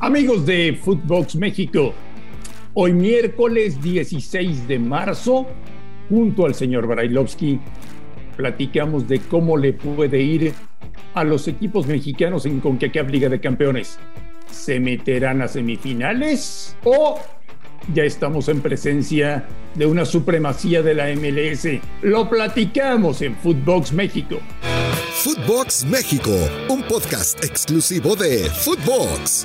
Amigos de Footbox México, hoy miércoles 16 de marzo, junto al señor Brailovsky, platicamos de cómo le puede ir a los equipos mexicanos en CONCACAF Liga de Campeones. ¿Se meterán a semifinales o ya estamos en presencia de una supremacía de la MLS? Lo platicamos en Footbox México. Footbox México, un podcast exclusivo de Footbox.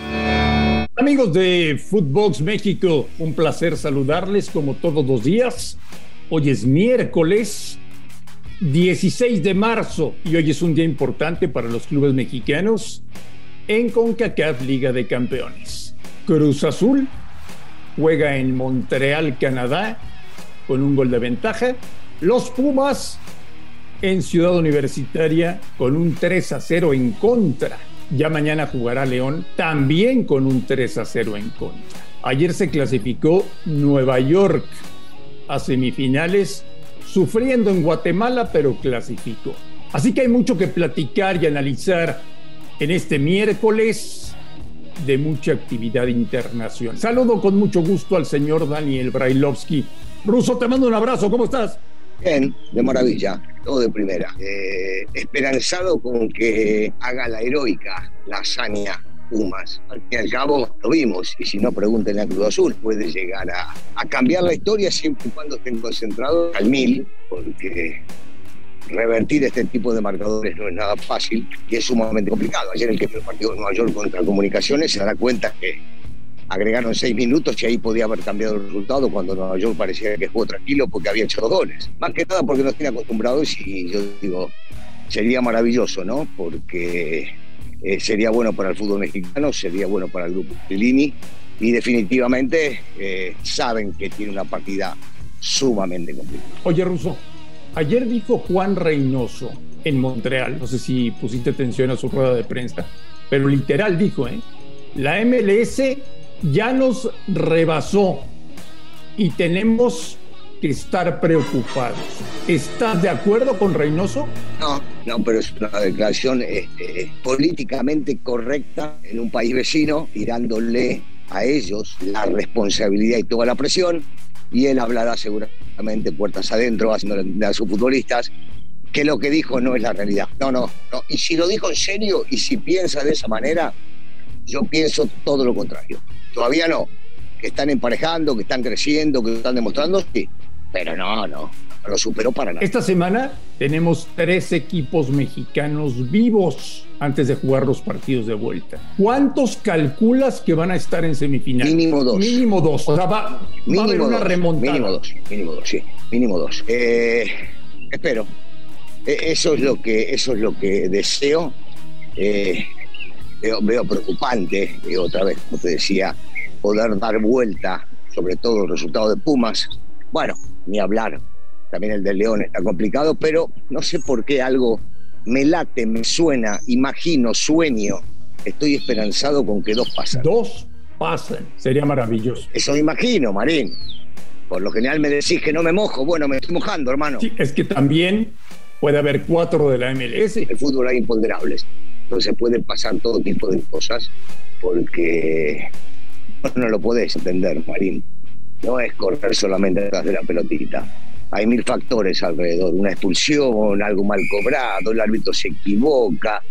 Amigos de Footbox México, un placer saludarles como todos los días. Hoy es miércoles 16 de marzo y hoy es un día importante para los clubes mexicanos en CONCACAF Liga de Campeones. Cruz Azul juega en Montreal, Canadá, con un gol de ventaja. Los Pumas en Ciudad Universitaria con un 3 a 0 en contra. Ya mañana jugará León también con un 3 a 0 en contra. Ayer se clasificó Nueva York a semifinales, sufriendo en Guatemala, pero clasificó. Así que hay mucho que platicar y analizar en este miércoles de mucha actividad internacional. Saludo con mucho gusto al señor Daniel Brailovsky. Ruso, te mando un abrazo, ¿cómo estás? Bien, de maravilla, todo de primera. Eh, esperanzado con que haga la heroica, la hazaña Pumas. Al fin al cabo lo vimos, y si no pregúntenle a Cruz Azul, puede llegar a, a cambiar la historia siempre y cuando estén concentrados al mil, porque revertir este tipo de marcadores no es nada fácil y es sumamente complicado. Ayer el que fue el partido de Nueva York contra Comunicaciones se dará cuenta que agregaron seis minutos y ahí podía haber cambiado el resultado cuando Nueva York parecía que jugó tranquilo porque había hecho goles. Más que nada porque nos tiene acostumbrados y yo digo, sería maravilloso, ¿no? Porque eh, sería bueno para el fútbol mexicano, sería bueno para el grupo Lini y definitivamente eh, saben que tiene una partida sumamente complicada. Oye, Russo, ayer dijo Juan Reynoso en Montreal, no sé si pusiste atención a su rueda de prensa, pero literal dijo, ¿eh? La MLS ya nos rebasó y tenemos que estar preocupados. ¿Estás de acuerdo con Reynoso? No, no, pero es una declaración este, políticamente correcta en un país vecino, tirándole a ellos la responsabilidad y toda la presión, y él hablará seguramente puertas adentro, haciendo a sus futbolistas, que lo que dijo no es la realidad. No, no, no. Y si lo dijo en serio y si piensa de esa manera, yo pienso todo lo contrario. Todavía no. Que están emparejando, que están creciendo, que están demostrando, sí. Pero no, no. No lo superó para nada. Esta semana tenemos tres equipos mexicanos vivos antes de jugar los partidos de vuelta. ¿Cuántos calculas que van a estar en semifinal? Mínimo dos. Mínimo dos. O sea, va, va a haber una dos, remontada. Mínimo dos, mínimo dos, sí. Mínimo dos. Eh, espero. Eh, Eso es lo que, eso es lo que deseo. Eh, veo, veo preocupante, y otra vez, como te decía, poder dar vuelta, sobre todo el resultado de Pumas. Bueno, ni hablar, también el de León está complicado, pero no sé por qué algo me late, me suena, imagino, sueño. Estoy esperanzado con que dos pasan. Dos pasan. Sería maravilloso. Eso me imagino, Marín. Por lo general me decís que no me mojo. Bueno, me estoy mojando, hermano. Sí, es que también puede haber cuatro de la MLS. el fútbol hay imponderables. Entonces pueden pasar todo tipo de cosas porque no lo podés entender, Marín. No es correr solamente detrás de la pelotita. Hay mil factores alrededor. Una expulsión, algo mal cobrado, el árbitro se equivoca,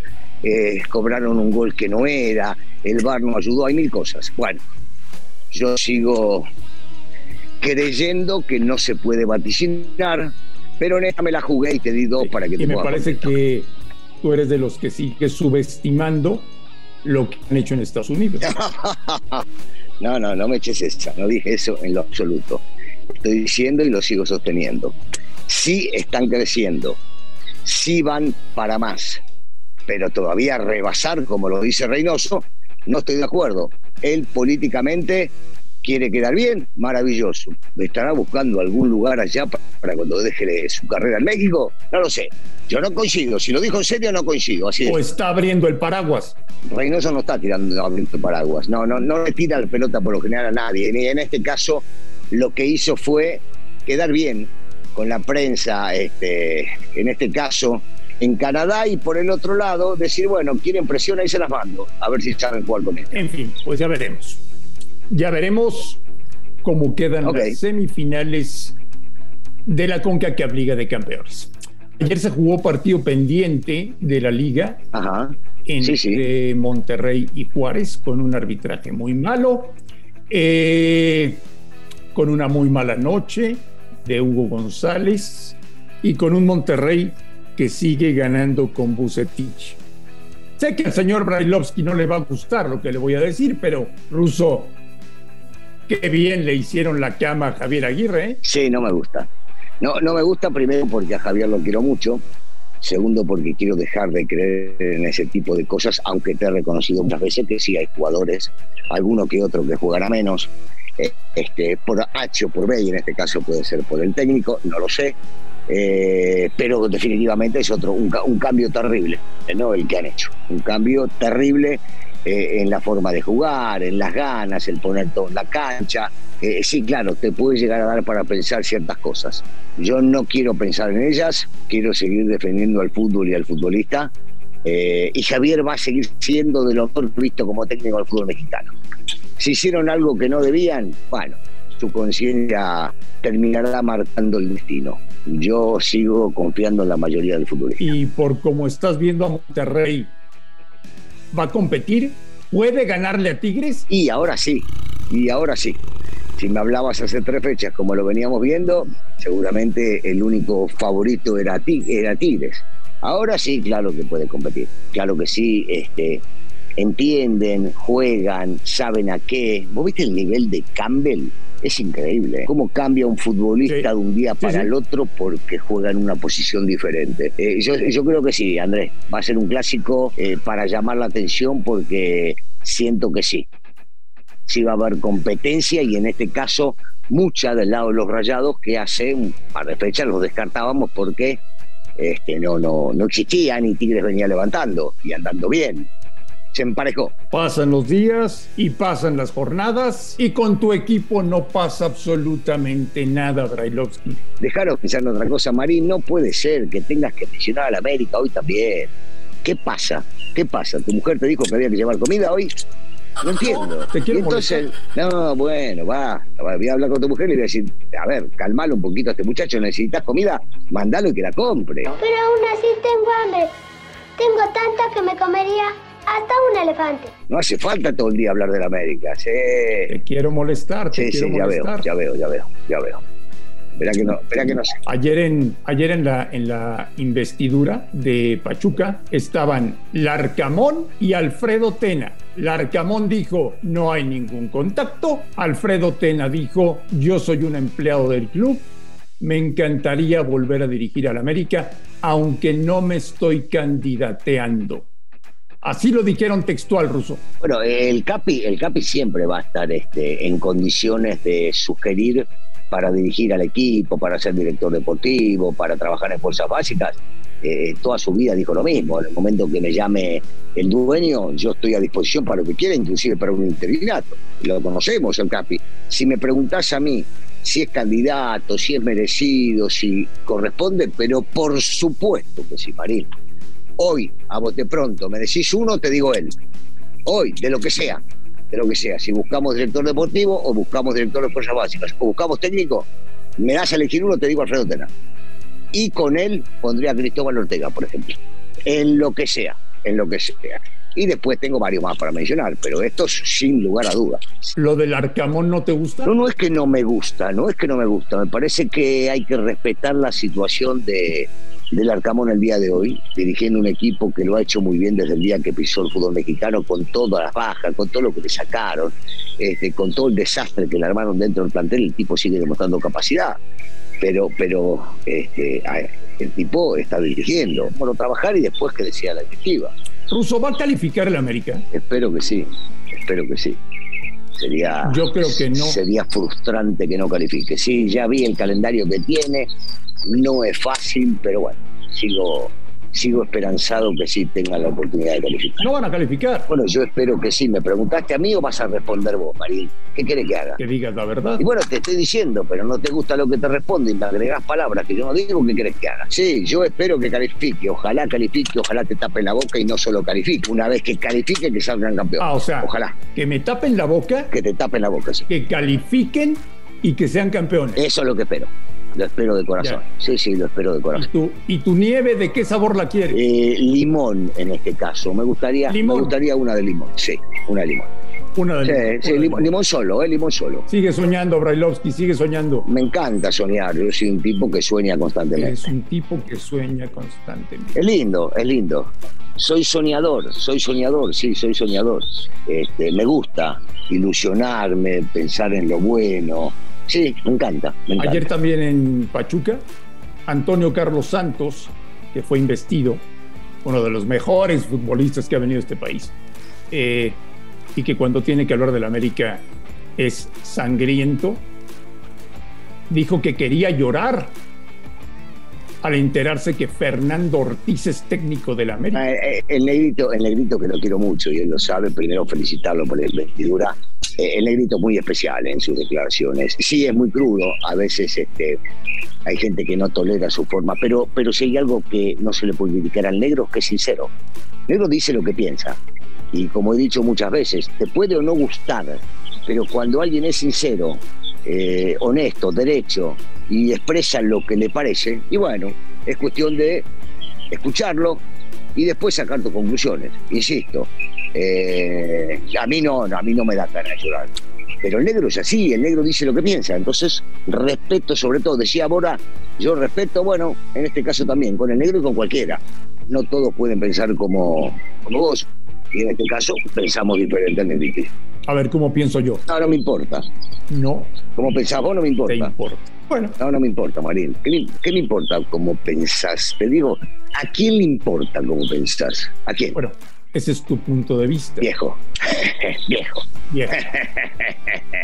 eh, cobraron un gol que no era, el VAR no ayudó, hay mil cosas. Bueno, yo sigo creyendo que no se puede vaticinar, pero en esta me la jugué y te di dos para que te Y me puedas parece que tú eres de los que sigue subestimando lo que han hecho en Estados Unidos. No, no, no me eches esa, no dije eso en lo absoluto. Estoy diciendo y lo sigo sosteniendo. Sí están creciendo, sí van para más, pero todavía rebasar, como lo dice Reynoso, no estoy de acuerdo. Él políticamente quiere quedar bien, maravilloso. ¿Estará buscando algún lugar allá pa- para cuando deje su carrera en México? No lo sé. Yo no coincido. Si lo dijo en serio, no coincido. Así es. O está abriendo el paraguas. Reynoso no está tirando abriendo paraguas, no, no, no le tira la pelota por lo general a nadie. Y en este caso, lo que hizo fue quedar bien con la prensa, este, en este caso, en Canadá y por el otro lado decir, bueno, quieren presión, ahí se las mando, a ver si saben jugar con él. En fin, pues ya veremos. Ya veremos cómo quedan las semifinales de la CONCACAF Liga de Campeones. Ayer se jugó partido pendiente de la liga entre Monterrey y Juárez con un arbitraje muy malo, eh, con una muy mala noche de Hugo González y con un Monterrey que sigue ganando con Bucetich. Sé que al señor Brailovsky no le va a gustar lo que le voy a decir, pero Russo, qué bien le hicieron la cama a Javier Aguirre. ¿eh? Sí, no me gusta. No, no me gusta primero porque a Javier lo quiero mucho. Segundo, porque quiero dejar de creer en ese tipo de cosas, aunque te he reconocido muchas veces que sí hay jugadores, alguno que otro que jugará menos, eh, este, por H o por B, en este caso puede ser por el técnico, no lo sé, eh, pero definitivamente es otro, un, cambio terrible, ¿no? El que han hecho. Un cambio terrible eh, en la forma de jugar, en las ganas, el poner todo en la cancha. Eh, sí, claro, te puede llegar a dar para pensar ciertas cosas. Yo no quiero pensar en ellas, quiero seguir defendiendo al fútbol y al futbolista. y Javier va a seguir siendo de lo mejor visto como técnico del fútbol mexicano. Si hicieron algo que no debían, bueno, su conciencia terminará marcando el destino. Yo sigo confiando en la mayoría del futbolistas. Y por como estás viendo a Monterrey, ¿va a competir? ¿Puede ganarle a Tigres? Y ahora sí, y ahora sí. Si me hablabas hace tres fechas, como lo veníamos viendo, seguramente el único favorito era, Tigres. Ahora sí, claro que puede competir. Claro que sí, este, entienden, juegan, saben a qué. ¿Vos viste el nivel de Campbell? Es increíble cómo cambia un futbolista de un día para el otro porque juega en una posición diferente. Eh, yo, creo que sí, Andrés. Va a ser un clásico eh, para llamar la atención porque siento que sí. Sí va a haber competencia y en este caso mucha del lado de los rayados que hace un par de fechas los descartábamos porque este, no, no, no existían y Tigres venía levantando y andando bien se emparejó. Pasan los días y pasan las jornadas y con tu equipo no pasa absolutamente nada, Brailovsky. Dejaros pensar en otra cosa, Marín. No puede ser que tengas que mencionar a la América hoy también. ¿Qué pasa? ¿Qué pasa? ¿Tu mujer te dijo que había que llevar comida hoy? No entiendo. Te quiero Entonces, no, bueno, va, Voy a hablar con tu mujer y le voy a decir, a ver, calmalo un poquito a este muchacho, necesitas comida, mandalo y que la compre. Pero aún así tengo hambre. Tengo tanta que me comería hasta un elefante. No hace falta todo el día hablar de la América. Sí. Te quiero molestar. sí, sí, ya veo, ya veo, ya veo, ya veo. Espera que no, espera que no sé. Ayer en, ayer en la, en la investidura de Pachuca estaban Larcamón y Alfredo Tena. Larcamón dijo, no hay ningún contacto. Alfredo Tena dijo, yo soy un empleado del club. Me encantaría volver a dirigir al América, aunque no me estoy candidateando. Así lo dijeron textual, Ruso. Bueno, el Capi, el Capi siempre va a estar este, en condiciones de sugerir para dirigir al equipo, para ser director deportivo, para trabajar en fuerzas básicas. Eh, toda su vida dijo lo mismo. En el momento que me llame el dueño, yo estoy a disposición para lo que quiera, inclusive para un interinato. Lo conocemos, el Capi. Si me preguntás a mí si es candidato, si es merecido, si corresponde, pero por supuesto que sí, Marín hoy, a bote pronto, me decís uno, te digo él. Hoy, de lo que sea, de lo que sea. Si buscamos director deportivo o buscamos director de fuerzas básicas o buscamos técnico, me das a elegir uno, te digo Alfredo Tena. Y con él pondría a Cristóbal Ortega, por ejemplo. En lo que sea, en lo que sea. Y después tengo varios más para mencionar, pero estos sin lugar a dudas. ¿Lo del Arcamón no te gusta? No, no es que no me gusta, no es que no me gusta. Me parece que hay que respetar la situación de, del Arcamón el día de hoy, dirigiendo un equipo que lo ha hecho muy bien desde el día que pisó el fútbol mexicano, con todas las bajas, con todo lo que le sacaron, este, con todo el desastre que le armaron dentro del plantel, el tipo sigue demostrando capacidad. Pero, pero este, el tipo está dirigiendo. Bueno, trabajar y después que decía la directiva. ¿Russo va a calificar el América? Espero que sí, espero que sí. Sería, Yo creo que no. Sería frustrante que no califique. Sí, ya vi el calendario que tiene, no es fácil, pero bueno, sigo, sigo esperanzado que sí tengan la oportunidad de calificar. No van a calificar. Bueno, yo espero que sí. ¿Me preguntaste a mí o vas a responder vos, Marín? ¿Qué querés que haga? Que digas la verdad. Y bueno, te estoy diciendo, pero no te gusta lo que te responde y me agregás palabras que yo no digo, ¿qué querés que haga? Sí, yo espero que califique. Ojalá califique, ojalá te tapen la boca y no solo califique. Una vez que califique, que salgan campeón. Ah, o sea, ojalá. Que me tapen la boca. Que te tapen la boca, sí. Que califiquen y que sean campeones. Eso es lo que espero. Lo espero de corazón. Sí, sí, lo espero de corazón. ¿Y tu, ¿Y tu, nieve de qué sabor la quieres? Eh, limón en este caso. Me gustaría, ¿Limón? me gustaría una de limón. Sí, una de limón. Una de sí, limón. Sí, limón, limón, solo, ¿eh? Limón solo. Sigue soñando, Brailovsky, sigue soñando. Me encanta soñar. Yo soy un tipo que sueña constantemente. Es un tipo que sueña constantemente. Es lindo, es lindo. Soy soñador, soy soñador, sí, soy soñador. Este, me gusta ilusionarme, pensar en lo bueno, Sí, me encanta, me encanta. Ayer también en Pachuca, Antonio Carlos Santos, que fue investido, uno de los mejores futbolistas que ha venido a este país, eh, y que cuando tiene que hablar del América es sangriento, dijo que quería llorar al enterarse que Fernando Ortiz es técnico del América. El negrito, el negrito que lo quiero mucho y él lo sabe, primero felicitarlo por la investidura. El negrito muy especial en sus declaraciones. Sí, es muy crudo, a veces este, hay gente que no tolera su forma, pero, pero si hay algo que no se le puede criticar al negro es que es sincero. El negro dice lo que piensa. Y como he dicho muchas veces, te puede o no gustar, pero cuando alguien es sincero, eh, honesto, derecho y expresa lo que le parece, y bueno, es cuestión de escucharlo y después sacar tus conclusiones. Insisto, eh, a mí no, a mí no me da de llorar. Pero el negro es así, el negro dice lo que piensa. Entonces, respeto sobre todo. Decía Bora, yo respeto, bueno, en este caso también, con el negro y con cualquiera. No todos pueden pensar como, como vos. Y en este caso pensamos diferentemente. A ver, ¿cómo pienso yo? No, no me importa. No. Como pensás vos, no me importa. Te importa. Bueno. No, no me importa, Marín. ¿Qué, ¿Qué, me importa cómo pensás? Te digo, ¿a quién le importa cómo pensás? ¿A quién? Bueno, ese es tu punto de vista. Viejo. Viejo. Viejo.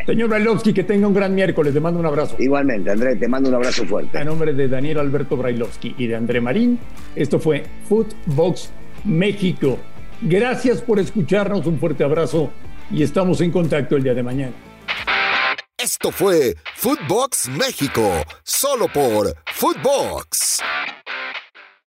Señor Brailovsky, que tenga un gran miércoles. Te mando un abrazo. Igualmente, André, te mando un abrazo fuerte. A nombre de Daniel Alberto Brailovsky y de André Marín, esto fue Footbox México. Gracias por escucharnos, un fuerte abrazo y estamos en contacto el día de mañana. Esto fue Footbox México, solo por Footbox.